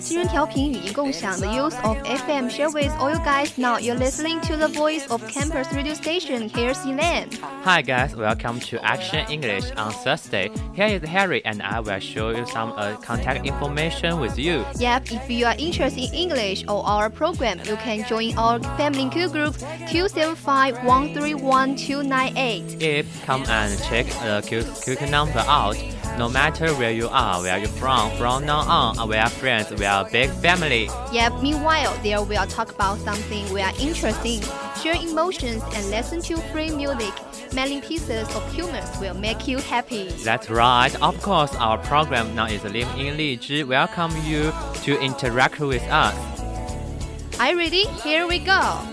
新人调频语音共享，The use of FM share with all you guys. Now you're listening to the voice of campus radio station. Here's Elaine. Hi guys, welcome to Action English on Thursday. Here is Harry, and I will show you some uh, contact information with you. Yep, if you are interested in English or our program, you can join our family Q group 275 If come and check the Q, Q number out. No matter where you are, where you're from, from now on, uh, we are friends, we are a big family. Yep, meanwhile, there we will talk about something we are interested in, share emotions, and listen to free music. Many pieces of humor will make you happy. That's right. Of course, our program now is live in Lizhi. Welcome you to interact with us. Are you ready? Here we go.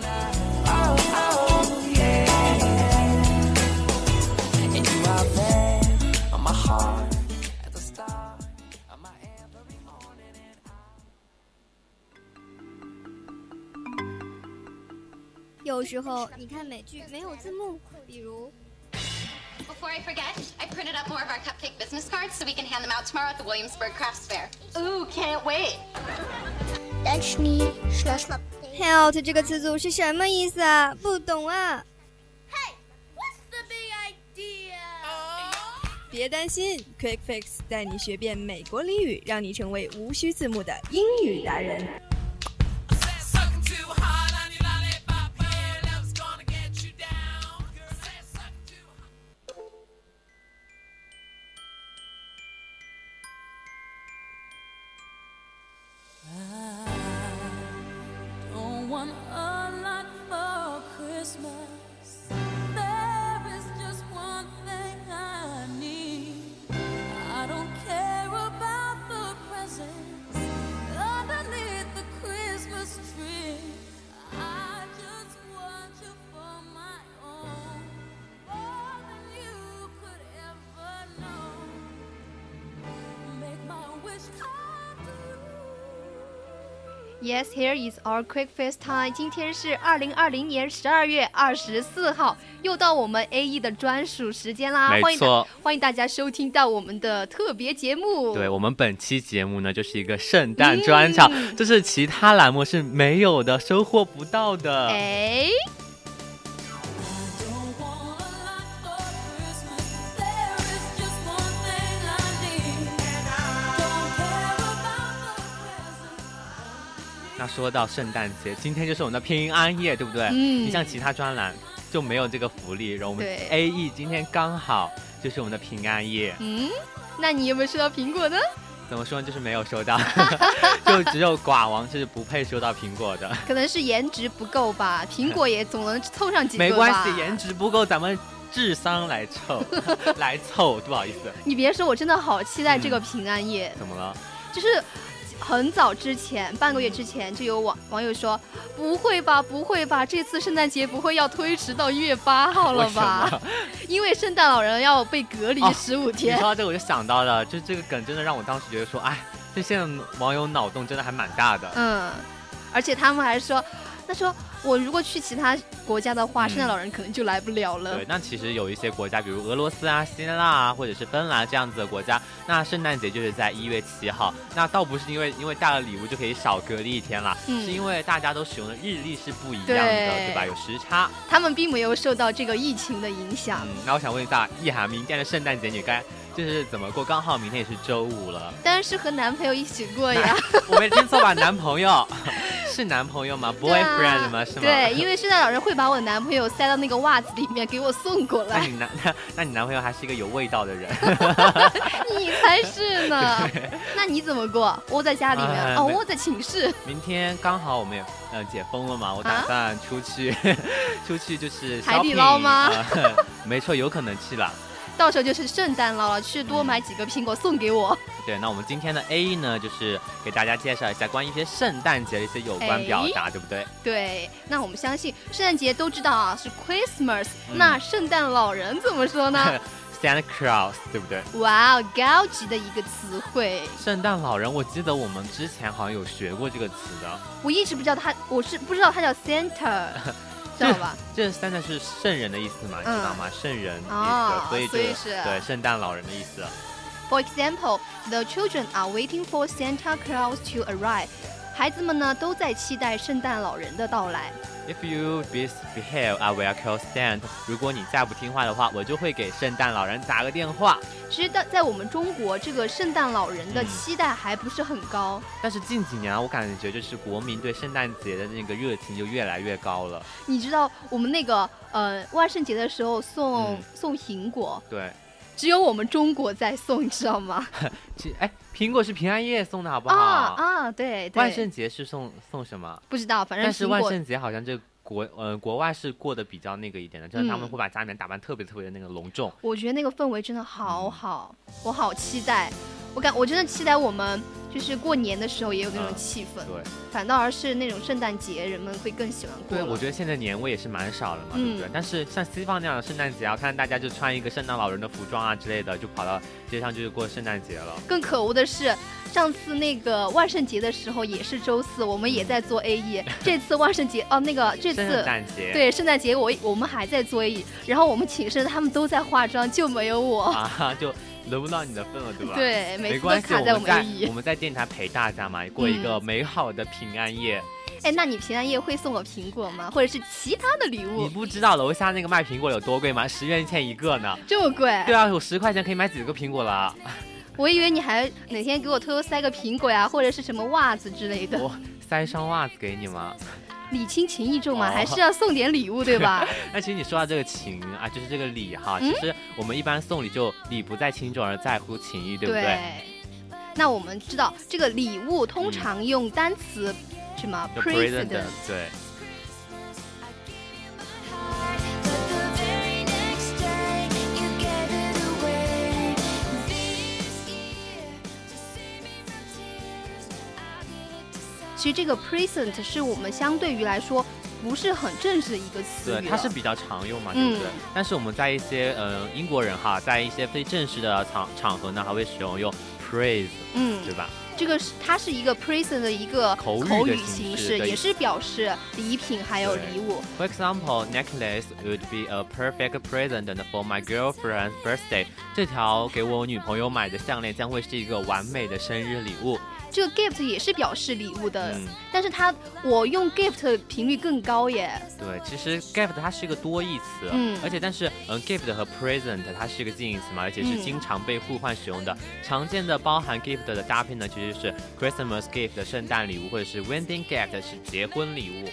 有时候你看美剧没有字幕，比如。Before I forget, I printed up more of our cupcake business cards so we can hand them out tomorrow at the Williamsburg Crafts Fair. Ooh, can't wait. Health 这个词组是什么意思啊？不懂啊。Hey, what's the big idea? 别担心，Quick Fix 带你学遍美国俚语，让你成为无需字幕的英语达人。Yes, here is our quick face time. 今天是二零二零年十二月二十四号，又到我们 A E 的专属时间啦！没错，欢迎大家收听到我们的特别节目。对我们本期节目呢，就是一个圣诞专场，这是其他栏目是没有的，收获不到的。哎。说到圣诞节，今天就是我们的平安夜，对不对？嗯。你像其他专栏就没有这个福利，然后我们 A E 今天刚好就是我们的平安夜。嗯。那你有没有收到苹果呢？怎么说？就是没有收到，就只有寡王是不配收到苹果的。可能是颜值不够吧，苹果也总能凑上几个没关系，颜值不够，咱们智商来凑，来凑，不好意思。你别说，我真的好期待这个平安夜。怎么了？就是。很早之前，半个月之前就有网网友说：“不会吧，不会吧，这次圣诞节不会要推迟到一月八号了吧？因为圣诞老人要被隔离十五天。”你说到这个，我就想到了，就这个梗真的让我当时觉得说：“哎，这现在网友脑洞真的还蛮大的。”嗯，而且他们还说。他说：“我如果去其他国家的话，圣诞老人可能就来不了了。”对，那其实有一些国家，比如俄罗斯啊、希腊啊，或者是芬兰这样子的国家，那圣诞节就是在一月七号。那倒不是因为因为带了礼物就可以少隔离一天了，是因为大家都使用的日历是不一样的，对吧？有时差。他们并没有受到这个疫情的影响。那我想问一下，意涵，明天的圣诞节你该就是怎么过？刚好明天也是周五了，当然是和男朋友一起过呀。我没听错吧？男朋友。是男朋友吗？boyfriend 吗？是吗？对，因为圣诞老人会把我男朋友塞到那个袜子里面给我送过来。那你男那那你男朋友还是一个有味道的人。你才是呢。那你怎么过？窝在家里面？哦，窝在寝室。明天刚好我们也呃解封了嘛，我打算出去，出去就是海底捞吗？没错，有可能去了。到时候就是圣诞了，去多买几个苹果送给我。对，那我们今天的 A 呢，就是给大家介绍一下关于一些圣诞节的一些有关表达，对不对？对，那我们相信圣诞节都知道啊，是 Christmas。那圣诞老人怎么说呢？Santa Claus，对不对？哇哦，高级的一个词汇。圣诞老人，我记得我们之前好像有学过这个词的。我一直不知道他，我是不知道他叫 Santa。知道吧？这三个是圣人的意思嘛？你知道吗？圣人意思，所以就是对圣诞老人的意思。For example, the children are waiting for Santa Claus to arrive. 孩子们呢都在期待圣诞老人的到来。If you misbehave, I will call Santa. 如果你再不听话的话，我就会给圣诞老人打个电话。其实，在在我们中国，这个圣诞老人的期待还不是很高。但是近几年啊，我感觉就是国民对圣诞节的那个热情就越来越高了。你知道我们那个呃万圣节的时候送送苹果，对。只有我们中国在送，你知道吗？哎，苹果是平安夜送的，好不好？啊啊，对。万圣节是送送什么？不知道，反正但是万圣节好像这国呃国外是过得比较那个一点的，就是他们会把家里面打扮特别特别的那个隆重。我觉得那个氛围真的好好，我好期待。我感我真的期待我们。就是过年的时候也有那种气氛，对，反倒而是那种圣诞节，人们会更喜欢过。对，我觉得现在年味也是蛮少的嘛，对不对？但是像西方那样的圣诞节啊，看大家就穿一个圣诞老人的服装啊之类的，就跑到街上就是过圣诞节了。更可恶的是，上次那个万圣节的时候也是周四，我们也在做 A E。这次万圣节哦，那个 这次圣诞节对圣诞节我我们还在做 A E，然后我们寝室他们都在化妆，就没有我啊就。轮不到你的份了，对吧？对，没关系，我们在我们在电台陪大家嘛，过一个美好的平安夜。哎，那你平安夜会送我苹果吗？或者是其他的礼物？你不知道楼下那个卖苹果有多贵吗？十元钱一个呢，这么贵？对啊，我十块钱可以买几个苹果了。我以为你还哪天给我偷偷塞个苹果呀，或者是什么袜子之类的。我塞双袜子给你吗？礼轻情意重嘛，还是要送点礼物，对吧？那其实你说到这个情啊，就是这个礼哈，其实我们一般送礼就礼不在轻重而在乎情谊，对不对？那我们知道这个礼物通常用单词什么？present，对。其实这个 present 是我们相对于来说不是很正式的一个词语，对，它是比较常用嘛，对不对？但是我们在一些呃英国人哈，在一些非正式的场场合呢，还会使用用 praise，嗯，对吧？这个是它是一个 present 的一个口语形式，也是表示礼品还有礼物。For example, necklace would be a perfect present for my girlfriend's birthday。这条给我女朋友买的项链将会是一个完美的生日礼物。这个 gift 也是表示礼物的，但是它我用 gift 频率更高耶。对，其实 gift 它是一个多义词，嗯，而且但是嗯 gift 和 present 它是一个近义词嘛，而且是经常被互换使用的。常见的包含 gift 的搭配呢，其实是 Christmas gift 圣诞礼物，或者是 wedding gift 是结婚礼物。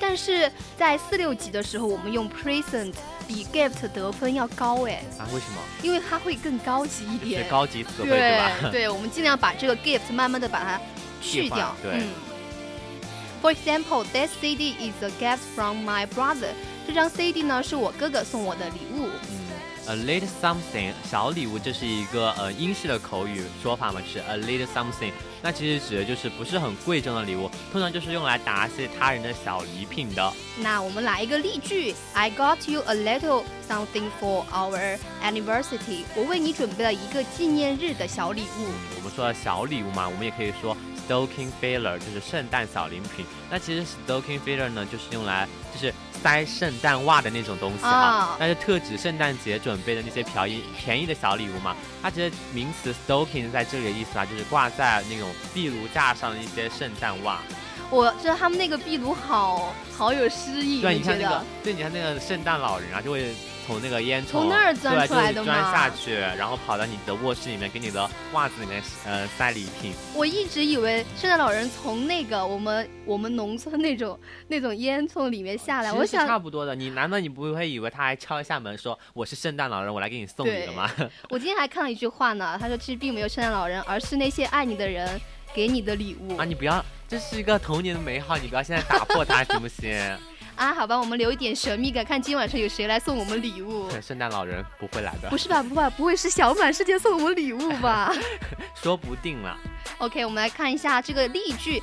但是在四六级的时候，我们用 present 比 gift 得分要高哎啊？为什么？因为它会更高级一点，高级词汇对吧？对，我们尽量把这个 gift 慢慢的把它去掉。对。For example, that CD is a gift from my brother。这张 CD 呢是我哥哥送我的礼物。A little something，小礼物，这是一个呃英式的口语说法嘛，是 a little something。那其实指的就是不是很贵重的礼物，通常就是用来答谢他人的小礼品的。那我们来一个例句：I got you a little something for our anniversary。我为你准备了一个纪念日的小礼物。我们说小礼物嘛，我们也可以说 stocking filler，就是圣诞小礼品。那其实 stocking filler 呢，就是用来就是。塞圣诞袜的那种东西哈，那是特指圣诞节准备的那些便宜便宜的小礼物嘛。它其实名词 stocking 在这里的意思啊，就是挂在那种壁炉架上的一些圣诞袜。我觉得他们那个壁炉好好有诗意，对，你看那个，对，你看那个圣诞老人啊，就会。从那个烟囱从那儿钻出来的嘛钻下去，然后跑到你的卧室里面，给你的袜子里面呃塞礼品。我一直以为圣诞老人从那个我们我们农村那种那种烟囱里面下来，我想差不多的。你难道你不会以为他还敲一下门说我是圣诞老人，我来给你送礼的吗？我今天还看了一句话呢，他说其实并没有圣诞老人，而是那些爱你的人给你的礼物啊！你不要，这是一个童年的美好，你不要现在打破它行不行？啊，好吧，我们留一点神秘感，看今晚上有谁来送我们礼物。圣诞老人不会来的。不是吧？不会，不会是小满世界送我们礼物吧？说不定了。OK，我们来看一下这个例句。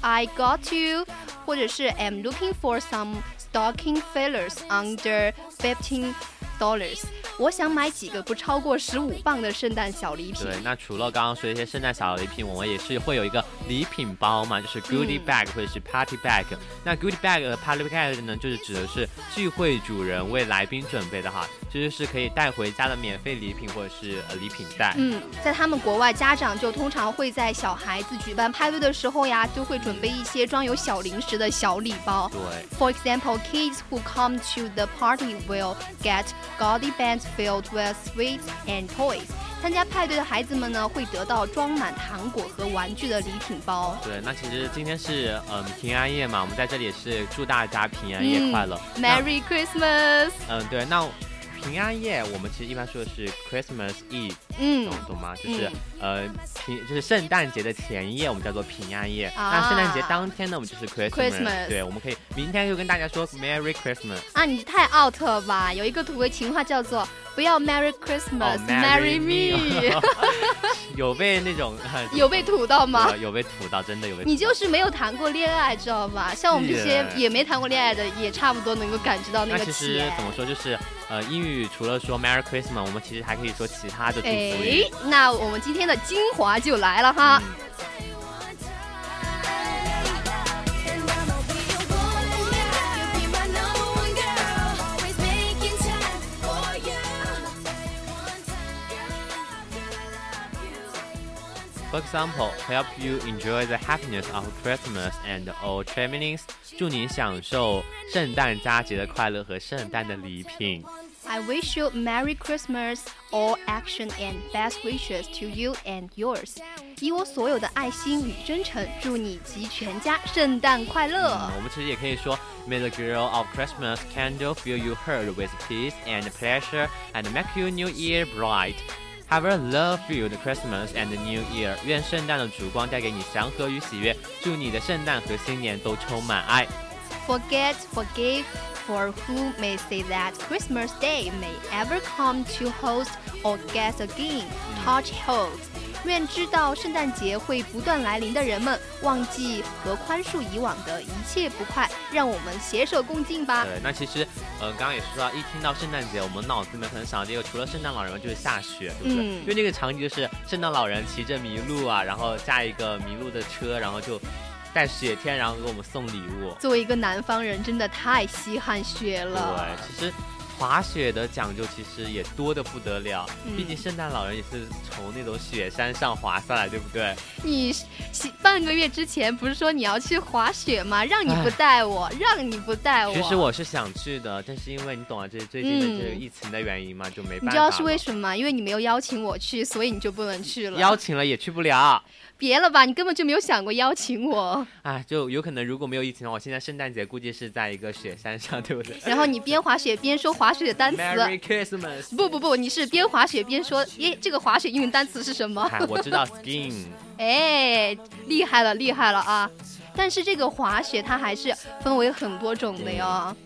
I got you，或者是 I'm looking for some stocking fillers under fifteen dollars。我想买几个不超过十五磅的圣诞小礼品。对，那除了刚刚说一些圣诞小礼品，我们也是会有一个礼品包嘛，就是 goodie bag 或者是 party bag。那 goodie bag 和 party bag 呢，就是指的是聚会主人为来宾准备的哈，这就是可以带回家的免费礼品或者是呃礼品袋。嗯，在他们国外，家长就通常会在小孩子举办派对的时候呀，就会准备一些装有小零食的小礼包。对，For example, kids who come to the party will get goodie bags. Filled with sweets and toys，参加派对的孩子们呢，会得到装满糖果和玩具的礼品包。对，那其实今天是嗯平安夜嘛，我们在这里也是祝大家平安夜快乐，Merry Christmas。嗯，对，那。平安夜，我们其实一般说的是 Christmas Eve，嗯，懂懂吗？就是呃平，就是圣诞节的前夜，我们叫做平安夜。那圣诞节当天呢，我们就是 Christmas。对，我们可以明天就跟大家说 Merry Christmas。啊，你太 out 了吧？有一个土味情话叫做不要 Merry Christmas，Marry me。有被那种 有被土到吗？有被土到，真的有被。你就是没有谈过恋爱，知道吧？像我们这些也没谈过恋爱的，也差不多能够感知到那个。那其实怎么说，就是呃，英语除了说 Merry Christmas，我们其实还可以说其他的祝福语。那我们今天的精华就来了哈。For example, help you enjoy the happiness of Christmas and all travelings. 祝你享受圣诞佳节的快乐和圣诞的礼品。I wish you Merry Christmas, all action and best wishes to you and yours. 以我所有的爱心与真诚，祝你及全家圣诞快乐。嗯、我们其实也可以说，May the girl of Christmas candle fill you heart with peace and pleasure, and make your new year bright. Have a love-filled Christmas and New Year。愿圣诞的烛光带给你祥和与喜悦，祝你的圣诞和新年都充满爱。Forget, forgive, for who may say that Christmas Day may ever come to host or guest again. Touch holds. 愿知道圣诞节会不断来临的人们，忘记和宽恕以往的一切不快，让我们携手共进吧。对，那其实，呃，刚刚也是说，一听到圣诞节，我们脑子里面可能想到这个，除了圣诞老人就是下雪，对不对？因为那个场景就是圣诞老人骑着麋鹿啊，然后驾一个麋鹿的车，然后就在雪天，然后给我们送礼物。作为一个南方人，真的太稀罕雪了。对，其实。滑雪的讲究其实也多的不得了，毕竟圣诞老人也是从那种雪山上滑下来，对不对？你半个月之前不是说你要去滑雪吗？让你不带我，让你不带我。其实我是想去的，但是因为你懂啊，这最近的这个疫情的原因嘛，就没办法。你知道是为什么吗？因为你没有邀请我去，所以你就不能去了。邀请了也去不了。别了吧，你根本就没有想过邀请我。哎，就有可能如果没有疫情的话，我现在圣诞节估计是在一个雪山上，对不对？然后你边滑雪边说滑雪的单词。Merry Christmas。不不不，你是边滑雪边说，耶，这个滑雪英文单词是什么？我知道，skiing。哎，厉害了，厉害了啊！但是这个滑雪它还是分为很多种的哟。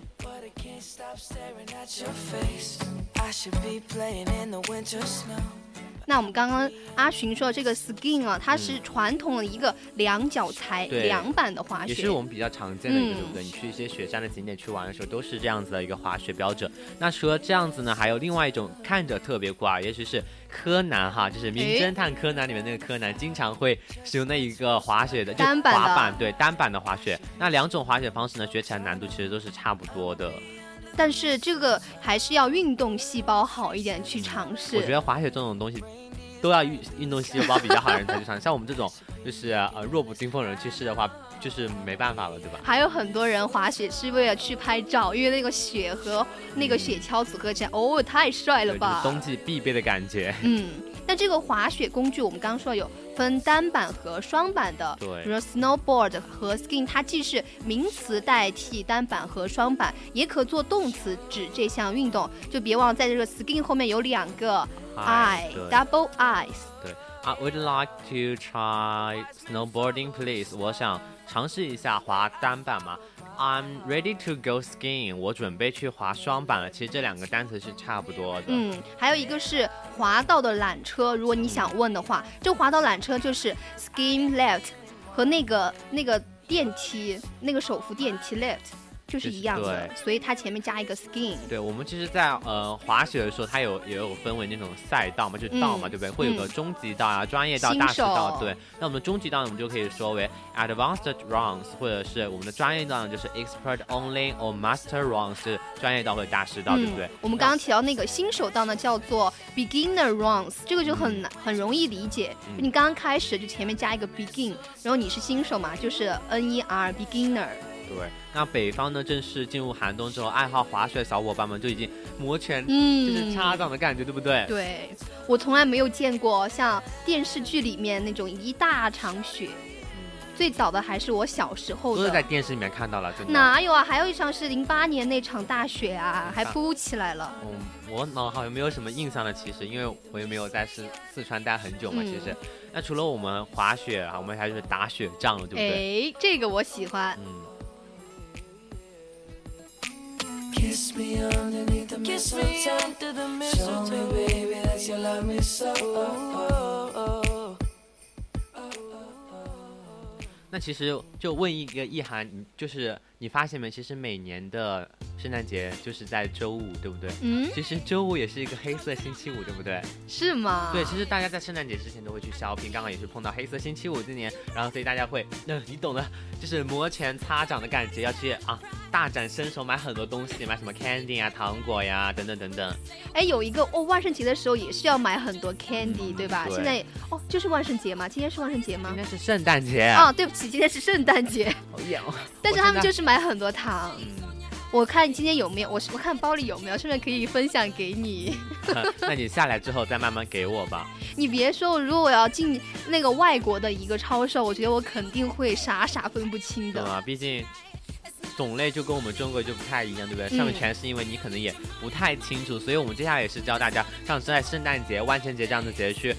那我们刚刚阿寻说这个 skiing 啊，它是传统的一个两脚踩两板的滑雪，也是我们比较常见的一个，对不对？你去一些雪山的景点去玩的时候，都是这样子的一个滑雪标准。那除了这样子呢，还有另外一种看着特别酷啊，也许是柯南哈，就是《名侦探柯南》里面那个柯南经常会使用那一个滑雪的单板滑板，对单板的滑雪。那两种滑雪方式呢，学起来难度其实都是差不多的。但是这个还是要运动细胞好一点去尝试。我觉得滑雪这种东西，都要运运动细胞比较好的人才去尝试。像我们这种就是呃弱不禁风人去试的话，就是没办法了，对吧？还有很多人滑雪是为了去拍照，因为那个雪和那个雪橇组合起来，哦，太帅了吧！冬季必备的感觉。嗯，那这个滑雪工具，我们刚刚说有分单板和双板的，对，比如说 snowboard 和 skiing，它既是名词代替单板和双板，也可做动词指这项运动。就别忘在这个 skiing 后面有两个 i，double eyes。对。I would like to try snowboarding, please. 我想尝试一下滑单板嘛。I'm ready to go skiing. 我准备去滑双板了。其实这两个单词是差不多的。嗯，还有一个是滑道的缆车。如果你想问的话，这滑道缆车就是 skiing lift，和那个那个电梯那个手扶电梯 lift。就是一样的，所以它前面加一个 skin。对，我们其实，在呃滑雪的时候，它有也有分为那种赛道嘛，就是道嘛，对不对？会有个中级道啊、专业道、大师道。对，那我们中级道呢，我们就可以说为 advanced runs，或者是我们的专业道呢，就是 expert only or master runs，是专业道或者大师道，对不对？我们刚刚提到那个新手道呢，叫做 beginner runs，这个就很难很容易理解。你刚刚开始就前面加一个 begin，然后你是新手嘛，就是 n e r beginner。对，那北方呢，正式进入寒冬之后，爱好滑雪的小伙伴们就已经摩拳，嗯，就是擦掌的感觉，对不对？对，我从来没有见过像电视剧里面那种一大场雪，最早的还是我小时候都是在电视里面看到了，真的哪有啊？还有一场是零八年那场大雪啊，还铺起来了。嗯，我脑好像没有什么印象了，其实，因为我也没有在四四川待很久嘛，其实。那除了我们滑雪啊，我们还是打雪仗了，对不对？哎，这个我喜欢。嗯。Kiss me underneath the mistletoe. Show me, baby, that you love me so. Oh, oh, oh. 那其实就问一个意涵，就是你发现没？其实每年的圣诞节就是在周五，对不对？嗯。其实周五也是一个黑色星期五，对不对？是吗？对，其实大家在圣诞节之前都会去 shopping，刚好也是碰到黑色星期五这年，然后所以大家会，那你懂的，就是摩拳擦掌的感觉，要去啊大展身手，买很多东西，买什么 candy 啊、糖果呀等等等等。哎，有一个哦，万圣节的时候也是要买很多 candy，对吧？现在哦，就是万圣节嘛，今天是万圣节吗？今天是圣诞节。哦，对不起。今天是圣诞节，但是他们就是买很多糖。我看今天有没有，我我看包里有没有，顺便可以分享给你。那你下来之后再慢慢给我吧。你别说，如果我要进那个外国的一个超市，我觉得我肯定会傻傻分不清的。啊，毕竟种类就跟我们中国就不太一样，对不对？上面全是因为你可能也不太清楚，所以我们接下来也是教大家，像在圣诞节、万圣节这样的节去，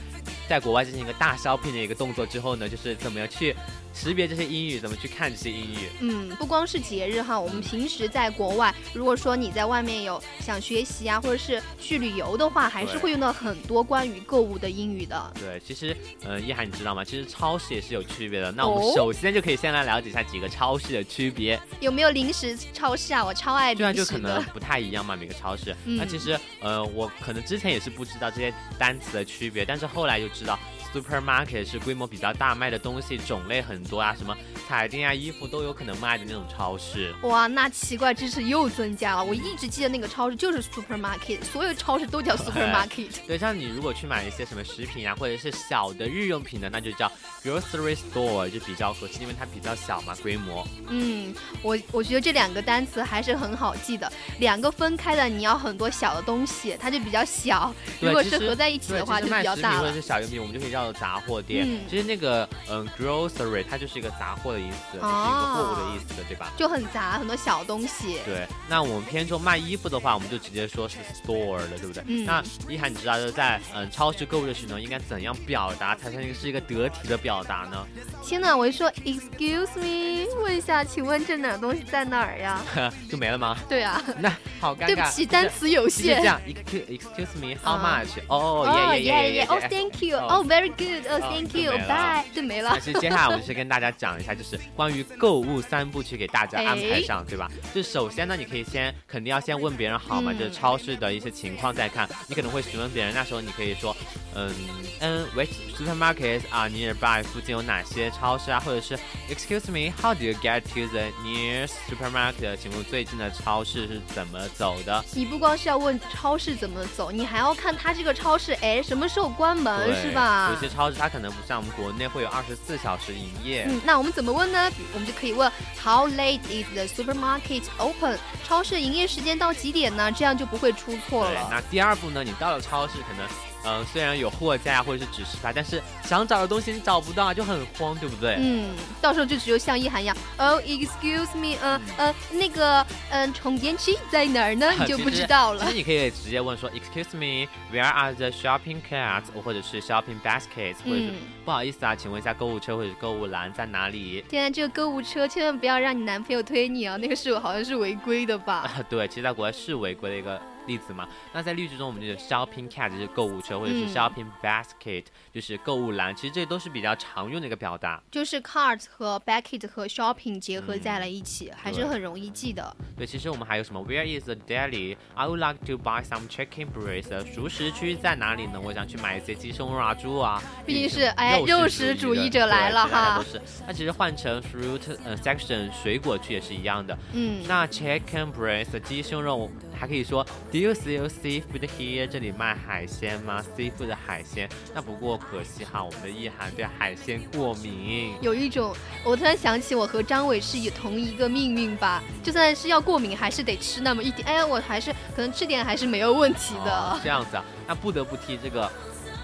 在国外进行一个大 shopping 的一个动作之后呢，就是怎么样去。识别这些英语，怎么去看这些英语？嗯，不光是节日哈，我们平时在国外，如果说你在外面有想学习啊，或者是去旅游的话，还是会用到很多关于购物的英语的。对，其实，嗯，一涵你知道吗？其实超市也是有区别的。那我们首先就可以先来了解一下几个超市的区别。有没有零食超市啊？我超爱零食。对啊，就可能 不太一样嘛，每个超市。那其实，呃，我可能之前也是不知道这些单词的区别，但是后来就知道。Supermarket 是规模比较大，卖的东西种类很多啊，什么彩电啊、衣服都有可能卖的那种超市。哇，那奇怪知识又增加了。我一直记得那个超市就是 Supermarket，所有超市都叫 Supermarket。对，像你如果去买一些什么食品啊，或者是小的日用品的，那就叫 Grocery Store，就比较合适，因为它比较小嘛，规模。嗯，我我觉得这两个单词还是很好记的。两个分开的，你要很多小的东西，它就比较小；如果是合在一起的话，就比较大了。或者是小用品，我们就可以叫。杂货店，其实那个嗯，grocery 它就是一个杂货的意思，就是一个货物的意思的，对吧？就很杂，很多小东西。对，那我们偏重卖衣服的话，我们就直接说是 store 了，对不对？嗯。那一涵，你知道就在嗯超市购物的时候，应该怎样表达才算是一个得体的表达呢？天呐，我一说 excuse me，问一下，请问这哪东西在哪儿呀？就没了吗？对啊。那好尴尬。对不起，单词有限。这样，excuse me，how much？哦耶耶耶耶。哦，thank you. Oh，very good。哦，thank you，bye。就没了。其实接下来我就是跟大家讲一下，就是关于购物三部曲给大家 安排上，对吧？就首先呢，你可以先肯定要先问别人好嘛，就是超市的一些情况再看。你可能会询问别人，那时候你可以说嗯嗯，which supermarkets are nearby？附近有哪些超市啊？或者是 Excuse me，how do you get to the nearest supermarket？请问最近的超市是怎么走的？你不光是要问超市怎么走，你还要看它这个超市，哎，什么时候关门是吧？有些超市它可能不像我们国内会有二十四小时营业。嗯，那我们怎么问呢？我们就可以问 How late is the supermarket open？超市营业时间到几点呢？这样就不会出错了。那第二步呢？你到了超市可能。嗯，虽然有货架或者是指示牌，但是想找的东西你找不到，就很慌，对不对？嗯，到时候就只有像一涵一样，Oh, excuse me，呃呃，那个，嗯，充电器在哪儿呢？你就不知道了。其实你可以直接问说，Excuse me，where are the shopping carts，或者是 shopping baskets，或者是不好意思啊，请问一下购物车或者是购物篮在哪里？天啊，这个购物车千万不要让你男朋友推你啊，那个是好像是违规的吧？对，其实在国外是违规的一个。例子嘛，那在例句中，我们就是 shopping cart 就是购物车，或者是 shopping basket 就是购物篮，其实这都是比较常用的一个表达。就是 cart 和 basket 和 shopping 结合在了一起，还是很容易记的。对，其实我们还有什么 Where is the deli？I would like to buy some chicken breast。熟食区在哪里呢？我想去买一些鸡胸肉啊、猪啊。毕竟是哎，肉食主义者来了哈。都是。那其实换成 fruit 呃 section 水果区也是一样的。嗯。那 chicken breast 鸡胸肉还可以说。Do you see seafood here？这里卖海鲜吗？seafood 的海鲜。那不过可惜哈，我们的意涵对海鲜过敏。有一种，我突然想起我和张伟是以同一个命运吧？就算是要过敏，还是得吃那么一点。哎呀，我还是可能吃点还是没有问题的。这样子啊，那不得不提这个。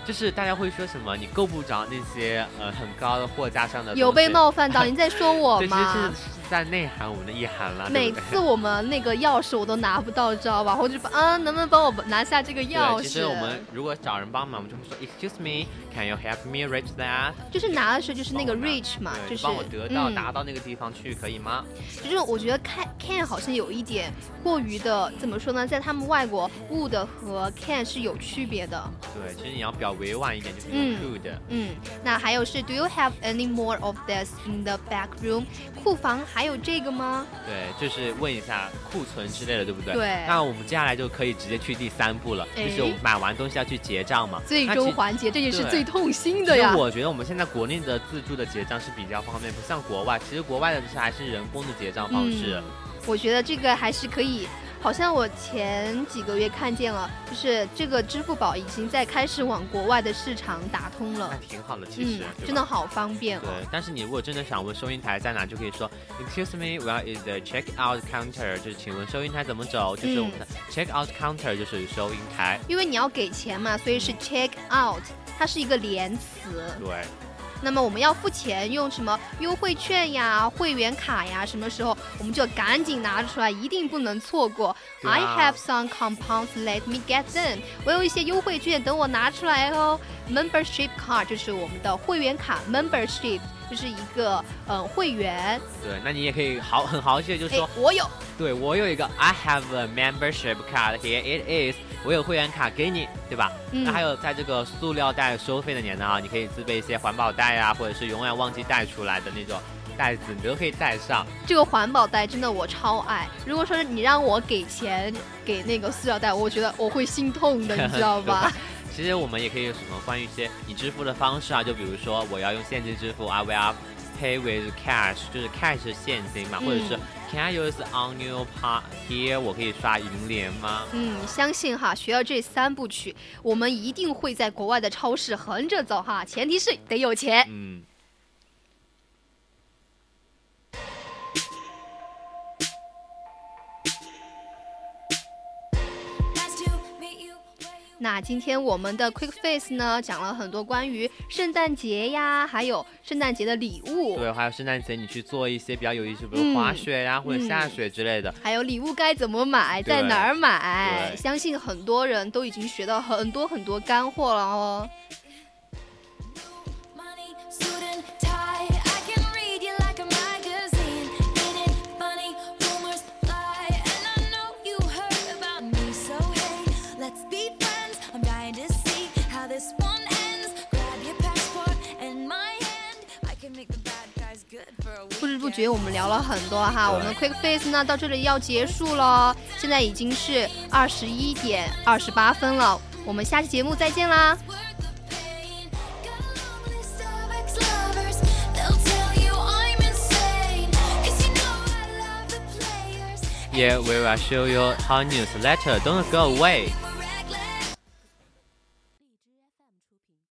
就是大家会说什么？你够不着那些呃很高的货架上的。有被冒犯到？你在说我吗？在内涵我们的意涵了。每次我们那个钥匙我都拿不到，知道吧？我就嗯，能不能帮我拿下这个钥匙？其实我们如果找人帮忙，我们就会说 Excuse me, can you help me reach that？就是拿的时候就是那个 reach 嘛，就是帮我得到达到那个地方去，可以吗？就是我觉得 can can 好像有一点过于的，怎么说呢？在他们外国，would 和 can 是有区别的。对，其实你要比较。委婉一点就是 could。嗯，那还有是 Do you have any more of this in the back room？库房还有这个吗？对，就是问一下库存之类的，对不对？对。那我们接下来就可以直接去第三步了，就是买完东西要去结账嘛。最终环节，这也是最痛心的呀。我觉得我们现在国内的自助的结账是比较方便，不像国外。其实国外的是还是人工的结账方式。我觉得这个还是可以。好像我前几个月看见了，就是这个支付宝已经在开始往国外的市场打通了，那挺好的，其实真的好方便。对，但是你如果真的想问收银台在哪，就可以说 Excuse me, where is the check out counter？就是请问收银台怎么走？就是我们的 check out counter，就是收银台。因为你要给钱嘛，所以是 check out，它是一个连词。对。那么我们要付钱，用什么优惠券呀、会员卡呀？什么时候我们就赶紧拿出来，一定不能错过。I have some compounds, let me get them。我有一些优惠券，等我拿出来哦。Membership card 就是我们的会员卡，membership 就是一个嗯会员。对，那你也可以豪很豪气的就说，我有。对我有一个，I have a membership card here. It is. 我有会员卡给你，对吧？那还有在这个塑料袋收费的年代啊，你可以自备一些环保袋啊，或者是永远忘记带出来的那种袋子，你都可以带上。这个环保袋真的我超爱。如果说你让我给钱给那个塑料袋，我觉得我会心痛的，你知道吧？其实我们也可以有什么关于一些你支付的方式啊，就比如说我要用现金支付，I will pay with cash，就是 cash 现金嘛，或者是。Can I use on your part here？我可以刷银联吗？嗯，相信哈，学了这三部曲，我们一定会在国外的超市横着走哈。前提是得有钱。嗯。那今天我们的 Quick Face 呢，讲了很多关于圣诞节呀，还有圣诞节的礼物。对，还有圣诞节你去做一些比较有意思，比如滑雪呀，或者下雪之类的。还有礼物该怎么买，在哪儿买？相信很多人都已经学到很多很多干货了哦。觉我们聊了很多哈，我们的 Quick Face 呢到这里要结束了，现在已经是二十一点二十八分了，我们下期节目再见啦。Yeah, we will show you how news letter. Don't go away.